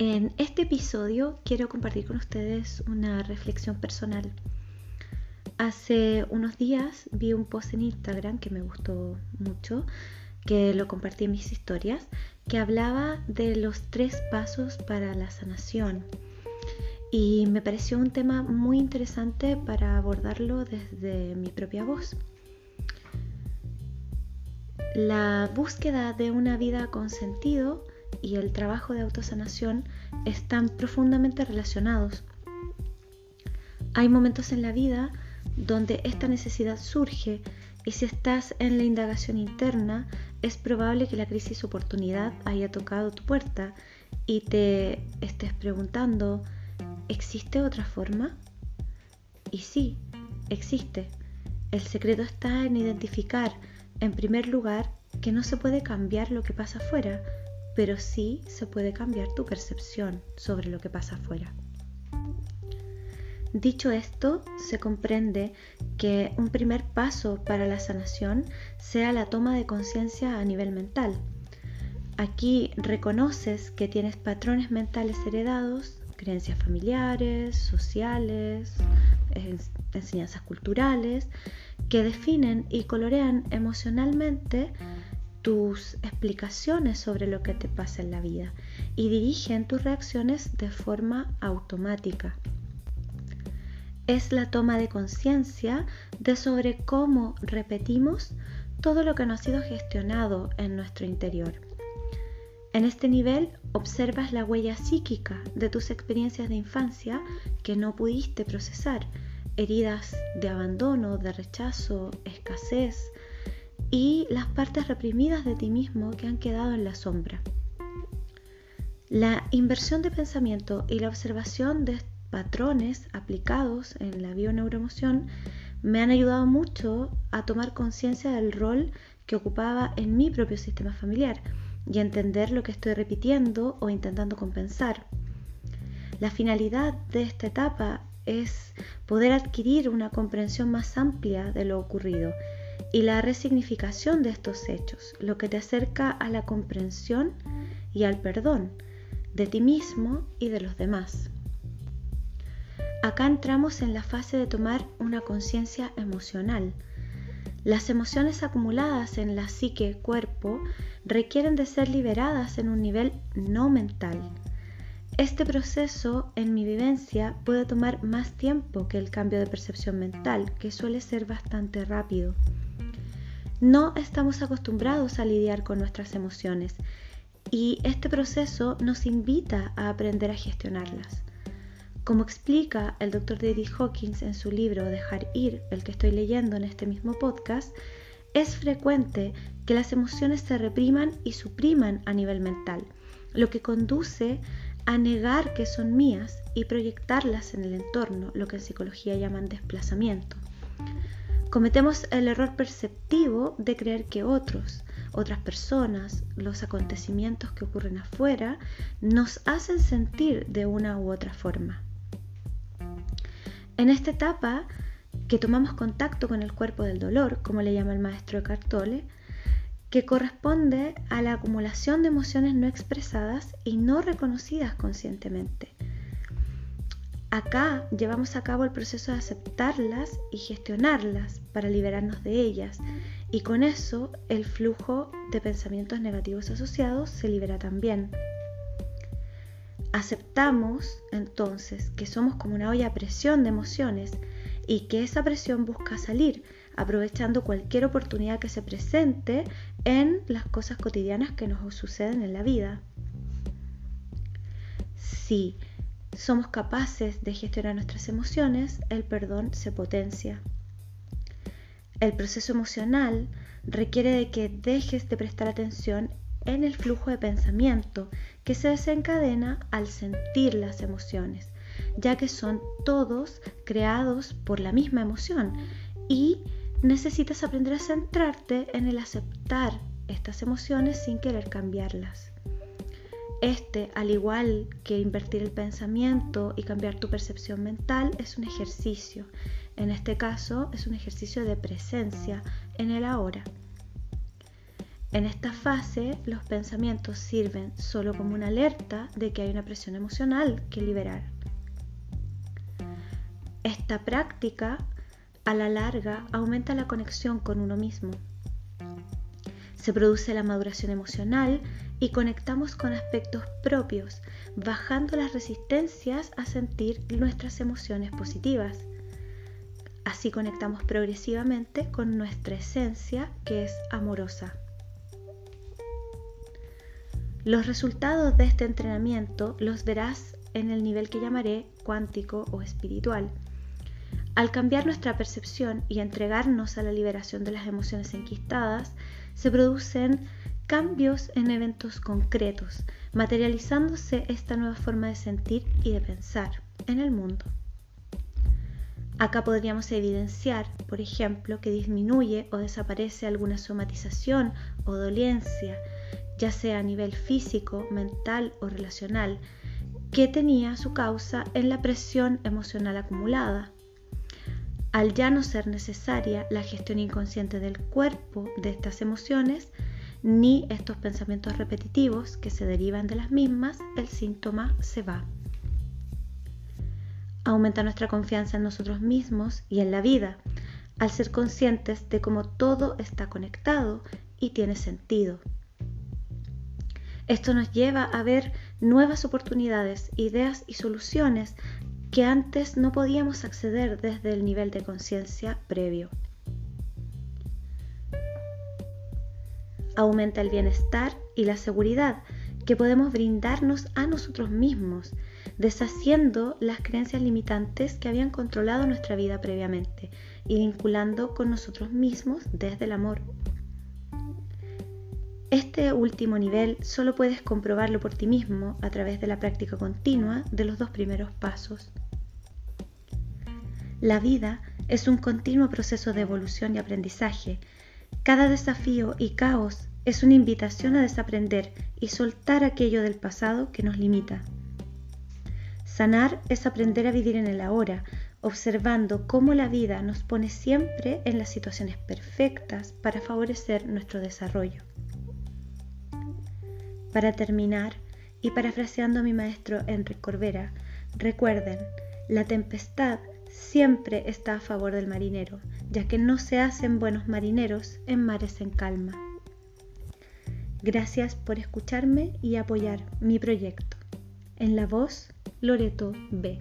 En este episodio quiero compartir con ustedes una reflexión personal. Hace unos días vi un post en Instagram que me gustó mucho, que lo compartí en mis historias, que hablaba de los tres pasos para la sanación. Y me pareció un tema muy interesante para abordarlo desde mi propia voz. La búsqueda de una vida con sentido y el trabajo de autosanación están profundamente relacionados. Hay momentos en la vida donde esta necesidad surge y si estás en la indagación interna, es probable que la crisis oportunidad haya tocado tu puerta y te estés preguntando, ¿existe otra forma? Y sí, existe. El secreto está en identificar, en primer lugar, que no se puede cambiar lo que pasa afuera, pero sí se puede cambiar tu percepción sobre lo que pasa afuera. Dicho esto, se comprende que un primer paso para la sanación sea la toma de conciencia a nivel mental. Aquí reconoces que tienes patrones mentales heredados, creencias familiares, sociales, enseñanzas culturales, que definen y colorean emocionalmente tus explicaciones sobre lo que te pasa en la vida y dirigen tus reacciones de forma automática. Es la toma de conciencia de sobre cómo repetimos todo lo que no ha sido gestionado en nuestro interior. En este nivel observas la huella psíquica de tus experiencias de infancia que no pudiste procesar, heridas de abandono, de rechazo, escasez, y las partes reprimidas de ti mismo que han quedado en la sombra. La inversión de pensamiento y la observación de patrones aplicados en la bioneuroemoción me han ayudado mucho a tomar conciencia del rol que ocupaba en mi propio sistema familiar y a entender lo que estoy repitiendo o intentando compensar. La finalidad de esta etapa es poder adquirir una comprensión más amplia de lo ocurrido y la resignificación de estos hechos, lo que te acerca a la comprensión y al perdón de ti mismo y de los demás. Acá entramos en la fase de tomar una conciencia emocional. Las emociones acumuladas en la psique cuerpo requieren de ser liberadas en un nivel no mental. Este proceso en mi vivencia puede tomar más tiempo que el cambio de percepción mental, que suele ser bastante rápido. No estamos acostumbrados a lidiar con nuestras emociones y este proceso nos invita a aprender a gestionarlas. Como explica el Dr. David Hawkins en su libro Dejar ir, el que estoy leyendo en este mismo podcast, es frecuente que las emociones se repriman y supriman a nivel mental, lo que conduce a negar que son mías y proyectarlas en el entorno, lo que en psicología llaman desplazamiento. Cometemos el error perceptivo de creer que otros, otras personas, los acontecimientos que ocurren afuera, nos hacen sentir de una u otra forma. En esta etapa, que tomamos contacto con el cuerpo del dolor, como le llama el maestro Cartole, que corresponde a la acumulación de emociones no expresadas y no reconocidas conscientemente, Acá llevamos a cabo el proceso de aceptarlas y gestionarlas para liberarnos de ellas y con eso el flujo de pensamientos negativos asociados se libera también. Aceptamos entonces que somos como una olla a presión de emociones y que esa presión busca salir aprovechando cualquier oportunidad que se presente en las cosas cotidianas que nos suceden en la vida. Sí, somos capaces de gestionar nuestras emociones, el perdón se potencia. El proceso emocional requiere de que dejes de prestar atención en el flujo de pensamiento que se desencadena al sentir las emociones, ya que son todos creados por la misma emoción y necesitas aprender a centrarte en el aceptar estas emociones sin querer cambiarlas. Este, al igual que invertir el pensamiento y cambiar tu percepción mental, es un ejercicio. En este caso, es un ejercicio de presencia en el ahora. En esta fase, los pensamientos sirven solo como una alerta de que hay una presión emocional que liberar. Esta práctica, a la larga, aumenta la conexión con uno mismo. Se produce la maduración emocional y conectamos con aspectos propios, bajando las resistencias a sentir nuestras emociones positivas. Así conectamos progresivamente con nuestra esencia que es amorosa. Los resultados de este entrenamiento los verás en el nivel que llamaré cuántico o espiritual. Al cambiar nuestra percepción y entregarnos a la liberación de las emociones enquistadas, se producen cambios en eventos concretos, materializándose esta nueva forma de sentir y de pensar en el mundo. Acá podríamos evidenciar, por ejemplo, que disminuye o desaparece alguna somatización o dolencia, ya sea a nivel físico, mental o relacional, que tenía su causa en la presión emocional acumulada. Al ya no ser necesaria la gestión inconsciente del cuerpo de estas emociones, ni estos pensamientos repetitivos que se derivan de las mismas, el síntoma se va. Aumenta nuestra confianza en nosotros mismos y en la vida, al ser conscientes de cómo todo está conectado y tiene sentido. Esto nos lleva a ver nuevas oportunidades, ideas y soluciones que antes no podíamos acceder desde el nivel de conciencia previo. Aumenta el bienestar y la seguridad que podemos brindarnos a nosotros mismos, deshaciendo las creencias limitantes que habían controlado nuestra vida previamente y vinculando con nosotros mismos desde el amor. Este último nivel solo puedes comprobarlo por ti mismo a través de la práctica continua de los dos primeros pasos. La vida es un continuo proceso de evolución y aprendizaje. Cada desafío y caos es una invitación a desaprender y soltar aquello del pasado que nos limita. Sanar es aprender a vivir en el ahora, observando cómo la vida nos pone siempre en las situaciones perfectas para favorecer nuestro desarrollo. Para terminar, y parafraseando a mi maestro Enrique Corbera, recuerden, la tempestad siempre está a favor del marinero, ya que no se hacen buenos marineros en mares en calma. Gracias por escucharme y apoyar mi proyecto. En la voz, Loreto B.